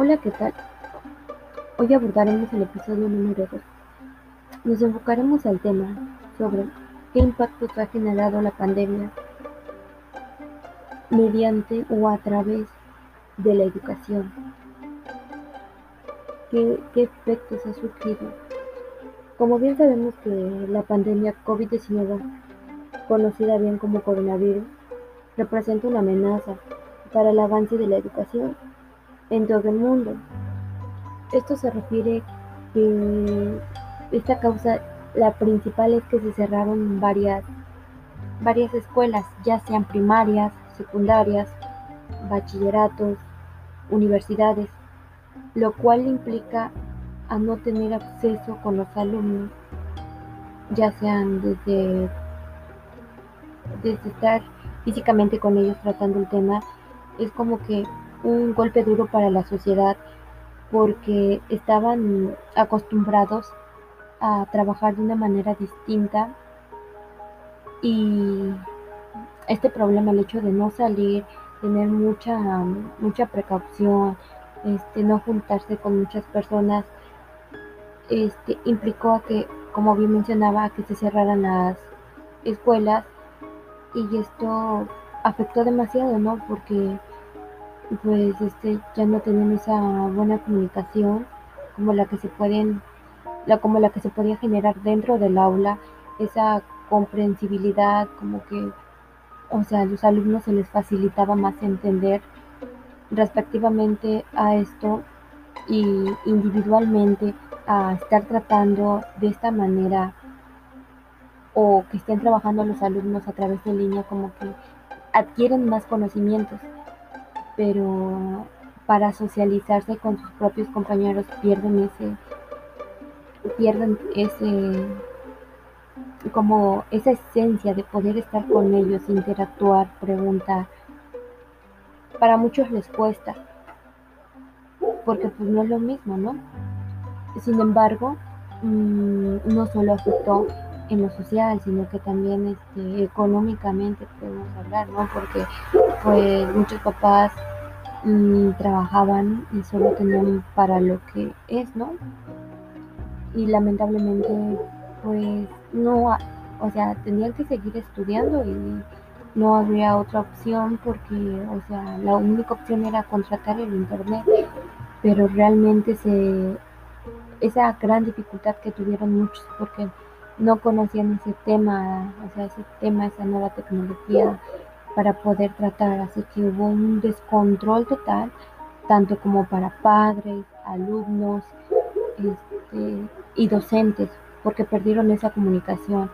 Hola, ¿qué tal? Hoy abordaremos el episodio número 2. Nos enfocaremos al tema sobre qué impactos ha generado la pandemia mediante o a través de la educación. ¿Qué, qué efectos ha surgido? Como bien sabemos que la pandemia COVID-19, conocida bien como coronavirus, representa una amenaza para el avance de la educación en todo el mundo. Esto se refiere que esta causa, la principal es que se cerraron varias, varias escuelas, ya sean primarias, secundarias, bachilleratos, universidades, lo cual implica a no tener acceso con los alumnos, ya sean desde, desde estar físicamente con ellos tratando el tema, es como que un golpe duro para la sociedad porque estaban acostumbrados a trabajar de una manera distinta y este problema, el hecho de no salir, tener mucha, mucha precaución, este, no juntarse con muchas personas, este, implicó a que, como bien mencionaba, que se cerraran las escuelas y esto afectó demasiado, ¿no? Porque pues este ya no tenían esa buena comunicación como la que se pueden la como la que se podía generar dentro del aula esa comprensibilidad como que o sea a los alumnos se les facilitaba más entender respectivamente a esto y individualmente a estar tratando de esta manera o que estén trabajando los alumnos a través de línea como que adquieren más conocimientos pero para socializarse con sus propios compañeros pierden ese pierden ese como esa esencia de poder estar con ellos, interactuar, preguntar. Para muchos les cuesta, porque pues no es lo mismo, ¿no? Sin embargo, mmm, no solo afectó en lo social, sino que también este, económicamente podemos hablar, ¿no? Porque pues muchos papás mmm, trabajaban y solo tenían para lo que es, ¿no? Y lamentablemente pues no, o sea, tenían que seguir estudiando y no habría otra opción porque, o sea, la única opción era contratar el internet, pero realmente se esa gran dificultad que tuvieron muchos porque no conocían ese tema, o sea, ese tema, esa nueva tecnología para poder tratar, así que hubo un descontrol total, tanto como para padres, alumnos este, y docentes, porque perdieron esa comunicación,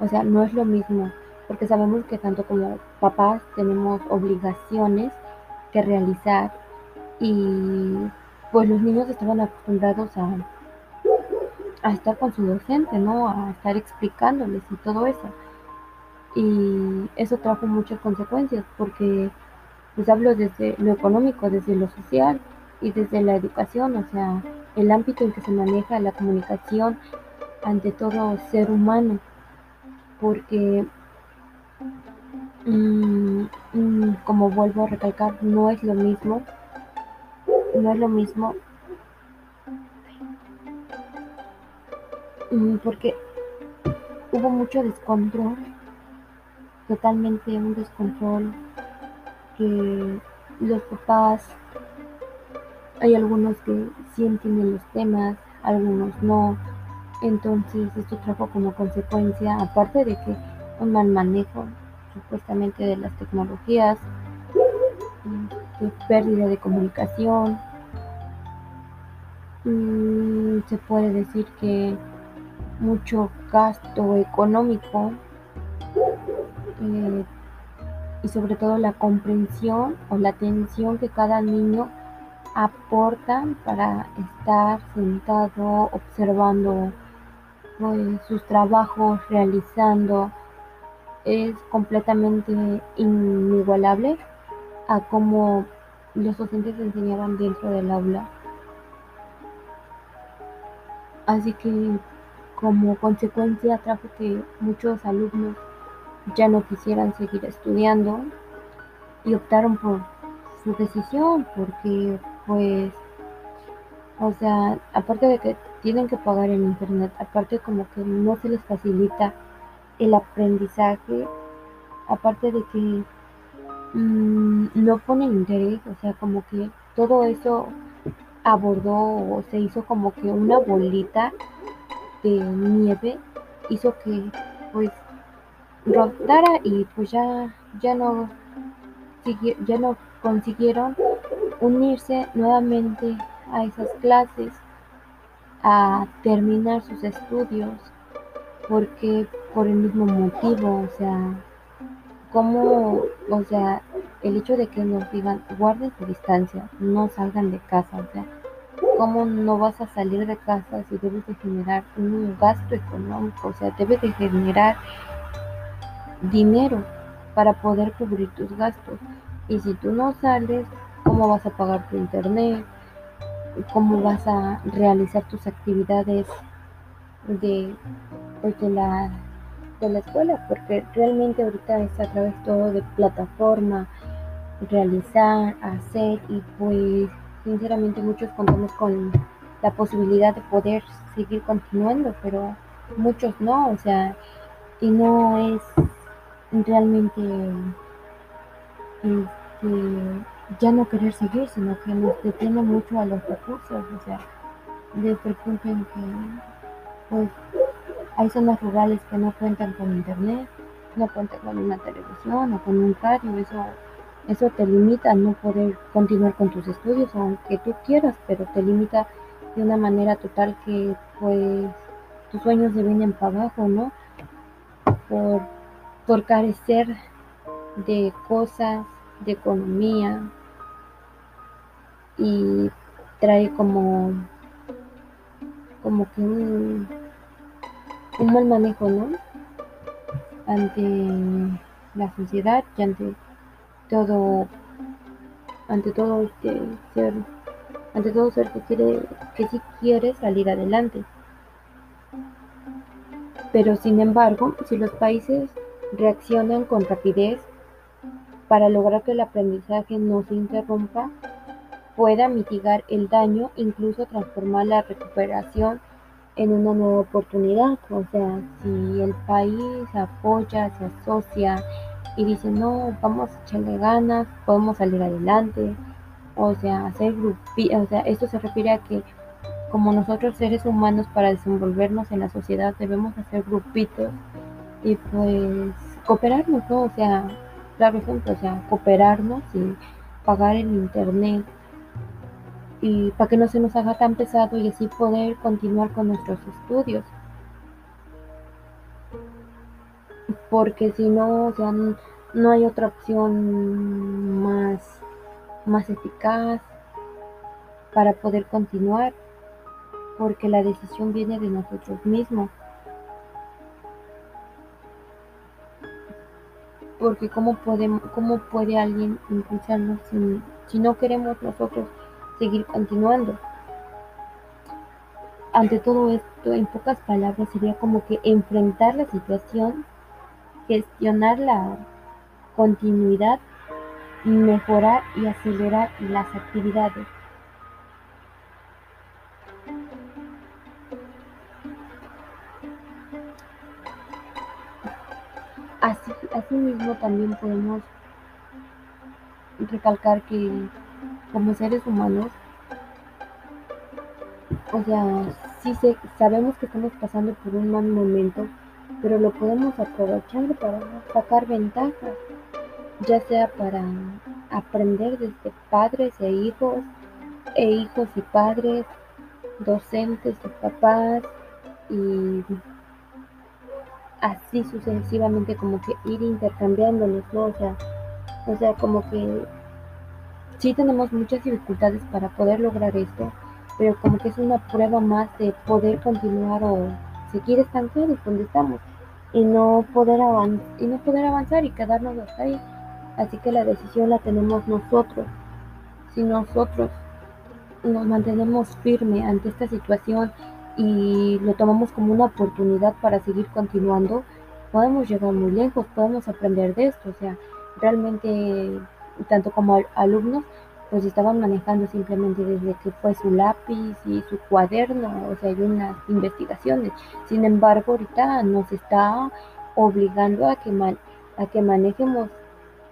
o sea, no es lo mismo, porque sabemos que tanto como papás tenemos obligaciones que realizar y pues los niños estaban acostumbrados a a estar con su docente, ¿no? A estar explicándoles y todo eso. Y eso trajo muchas consecuencias porque pues hablo desde lo económico, desde lo social y desde la educación, o sea, el ámbito en que se maneja la comunicación ante todo ser humano, porque mmm, mmm, como vuelvo a recalcar, no es lo mismo, no es lo mismo porque hubo mucho descontrol, totalmente un descontrol que los papás, hay algunos que sienten en los temas, algunos no, entonces esto trajo como consecuencia, aparte de que un mal manejo supuestamente de las tecnologías, de pérdida de comunicación, se puede decir que mucho gasto económico eh, y sobre todo la comprensión o la atención que cada niño aporta para estar sentado observando pues, sus trabajos, realizando, es completamente inigualable a cómo los docentes enseñaban dentro del aula. Así que como consecuencia trajo que muchos alumnos ya no quisieran seguir estudiando y optaron por su decisión porque pues O sea, aparte de que tienen que pagar el internet, aparte como que no se les facilita el aprendizaje, aparte de que mmm, no ponen interés, o sea, como que todo eso abordó o se hizo como que una bolita de nieve, hizo que pues rotara y pues ya, ya no ya no consiguieron unirse nuevamente a esas clases, a terminar sus estudios, porque por el mismo motivo, o sea, como, o sea, el hecho de que nos digan guarden su distancia, no salgan de casa, o sea, ¿cómo no vas a salir de casa si debes de generar un gasto económico? O sea, debes de generar dinero para poder cubrir tus gastos. Y si tú no sales, ¿cómo vas a pagar tu internet? ¿Cómo vas a realizar tus actividades de, pues, la, de la escuela? Porque realmente ahorita es a través todo de plataforma, realizar, hacer y pues sinceramente muchos contamos con la posibilidad de poder seguir continuando, pero muchos no, o sea, y no es realmente este, ya no querer seguir, sino que nos detiene mucho a los recursos, o sea, desde el que pues hay zonas rurales que no cuentan con internet, no cuentan con una televisión o con un radio, eso, eso te limita a no poder continuar con tus estudios, aunque tú quieras, pero te limita de una manera total que pues tus sueños se vienen para abajo, ¿no? Por por carecer de cosas, de economía y trae como como que un, un mal manejo, ¿no? Ante la sociedad y ante todo ante todo este ser ante todo ser que quiere que sí quiere salir adelante pero sin embargo si los países reaccionan con rapidez para lograr que el aprendizaje no se interrumpa, pueda mitigar el daño, incluso transformar la recuperación en una nueva oportunidad. O sea, si el país apoya, se asocia y dice, no, vamos a echarle ganas, podemos salir adelante. O sea, hacer grupitos, o sea, esto se refiere a que como nosotros seres humanos para desenvolvernos en la sociedad debemos hacer grupitos y pues cooperarnos, ¿no? O sea, claro ejemplo, o sea, cooperarnos y pagar el internet y para que no se nos haga tan pesado y así poder continuar con nuestros estudios. Porque si no, o sea, no hay otra opción más, más eficaz para poder continuar, porque la decisión viene de nosotros mismos. Porque cómo podemos, cómo puede alguien impulsarnos si, no queremos nosotros seguir continuando. Ante todo esto, en pocas palabras, sería como que enfrentar la situación, gestionar la continuidad, mejorar y acelerar las actividades. Así, asimismo también podemos recalcar que como seres humanos, o sea, sí sabemos que estamos pasando por un mal momento, pero lo podemos aprovechar para sacar ventaja, ya sea para aprender desde padres e hijos, e hijos y padres, docentes y papás, y así sucesivamente como que ir intercambiándonos, ¿no? O sea, o sea, como que sí tenemos muchas dificultades para poder lograr esto, pero como que es una prueba más de poder continuar o seguir estancados donde estamos y no poder avanzar y no poder avanzar y quedarnos hasta ahí. Así que la decisión la tenemos nosotros. Si nosotros nos mantenemos firmes ante esta situación y lo tomamos como una oportunidad para seguir continuando, podemos llegar muy lejos, podemos aprender de esto, o sea, realmente tanto como alumnos pues estaban manejando simplemente desde que fue su lápiz y su cuaderno, o sea, hay unas investigaciones. Sin embargo, ahorita nos está obligando a que, a que manejemos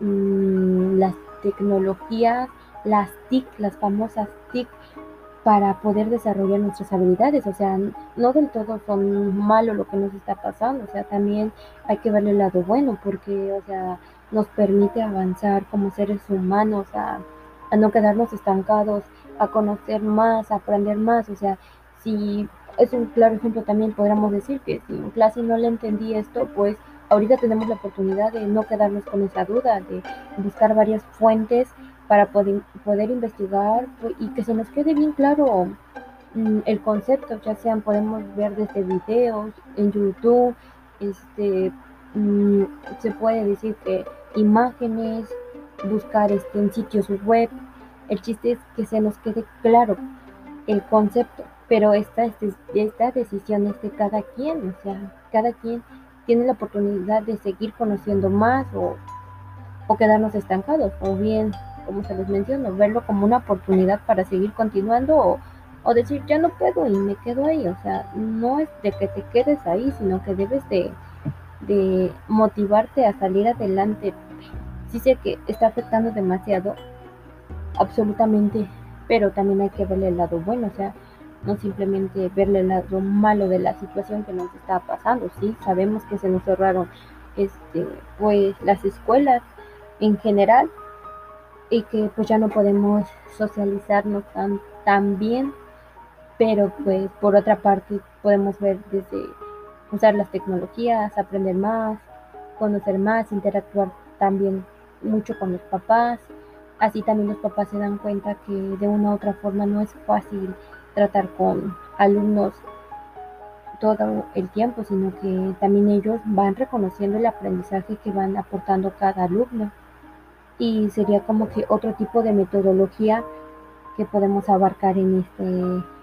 mm, las tecnologías, las TIC, las famosas TIC, para poder desarrollar nuestras habilidades. O sea, no del todo son malo lo que nos está pasando, o sea, también hay que verle el lado bueno, porque, o sea, nos permite avanzar como seres humanos a a no quedarnos estancados, a conocer más, a aprender más. O sea, si es un claro ejemplo también podríamos decir que si en clase no le entendí esto, pues ahorita tenemos la oportunidad de no quedarnos con esa duda, de buscar varias fuentes para poder, poder investigar pues, y que se nos quede bien claro mm, el concepto, ya sean podemos ver desde videos en YouTube, este, mm, se puede decir que imágenes, buscar este, en sitios web. El chiste es que se nos quede claro el concepto, pero esta, este, esta decisión es de cada quien, o sea, cada quien tiene la oportunidad de seguir conociendo más o, o quedarnos estancados, o bien, como se les mencionó, verlo como una oportunidad para seguir continuando o, o decir ya no puedo y me quedo ahí, o sea, no es de que te quedes ahí, sino que debes de, de motivarte a salir adelante. Sí sé que está afectando demasiado, absolutamente, pero también hay que verle el lado bueno, o sea, no simplemente verle el lado malo de la situación que nos está pasando, sí, sabemos que se nos cerraron este, pues las escuelas en general y que pues ya no podemos socializarnos tan, tan bien, pero pues por otra parte podemos ver desde usar las tecnologías, aprender más, conocer más, interactuar también mucho con los papás. Así también los papás se dan cuenta que de una u otra forma no es fácil tratar con alumnos todo el tiempo, sino que también ellos van reconociendo el aprendizaje que van aportando cada alumno. Y sería como que otro tipo de metodología que podemos abarcar en este,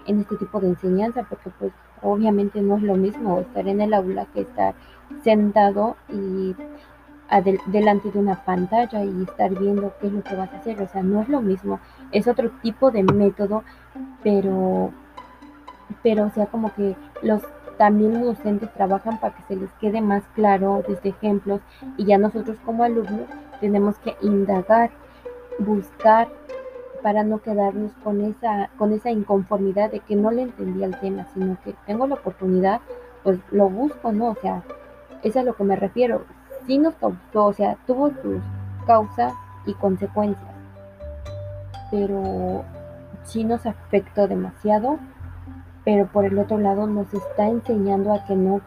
en este tipo de enseñanza, porque pues obviamente no es lo mismo estar en el aula que estar sentado y delante de una pantalla y estar viendo qué es lo que vas a hacer. O sea, no es lo mismo, es otro tipo de método, pero, pero o sea, como que los también los docentes trabajan para que se les quede más claro desde ejemplos y ya nosotros como alumnos tenemos que indagar, buscar para no quedarnos con esa, con esa inconformidad de que no le entendía el tema, sino que tengo la oportunidad, pues lo busco, ¿no? O sea, es a lo que me refiero sí nos causó, o sea, tuvo sus causas y consecuencias, pero sí nos afectó demasiado, pero por el otro lado nos está enseñando a que no,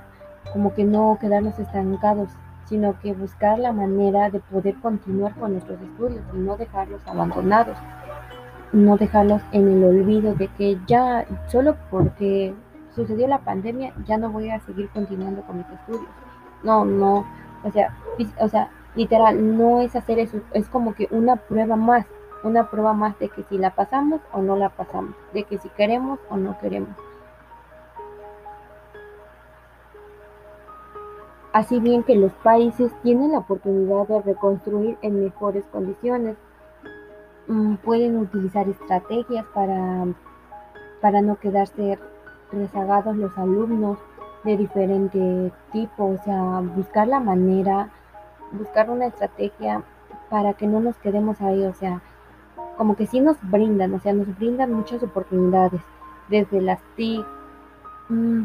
como que no quedarnos estancados, sino que buscar la manera de poder continuar con nuestros estudios y no dejarlos abandonados, no dejarlos en el olvido de que ya solo porque sucedió la pandemia ya no voy a seguir continuando con mis estudios. No, no, o sea, o sea, literal, no es hacer eso, es como que una prueba más, una prueba más de que si la pasamos o no la pasamos, de que si queremos o no queremos. Así bien que los países tienen la oportunidad de reconstruir en mejores condiciones, mm, pueden utilizar estrategias para, para no quedarse rezagados los alumnos, de diferente tipo, o sea, buscar la manera, buscar una estrategia para que no nos quedemos ahí, o sea, como que sí nos brindan, o sea, nos brindan muchas oportunidades, desde las TIC,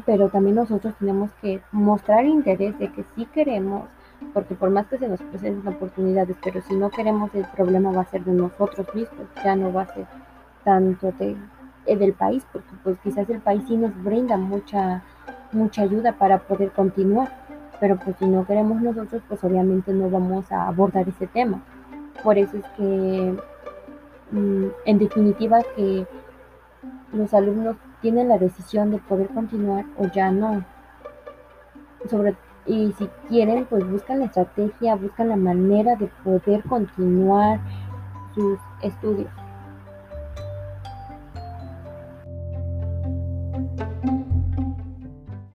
pero también nosotros tenemos que mostrar interés de que sí queremos, porque por más que se nos presenten oportunidades, pero si no queremos el problema va a ser de nosotros mismos, ya no va a ser tanto de, eh, del país, porque pues quizás el país sí nos brinda mucha mucha ayuda para poder continuar. Pero pues si no queremos nosotros, pues obviamente no vamos a abordar ese tema. Por eso es que, mm, en definitiva, que los alumnos tienen la decisión de poder continuar o ya no. Sobre, y si quieren, pues buscan la estrategia, buscan la manera de poder continuar sus estudios.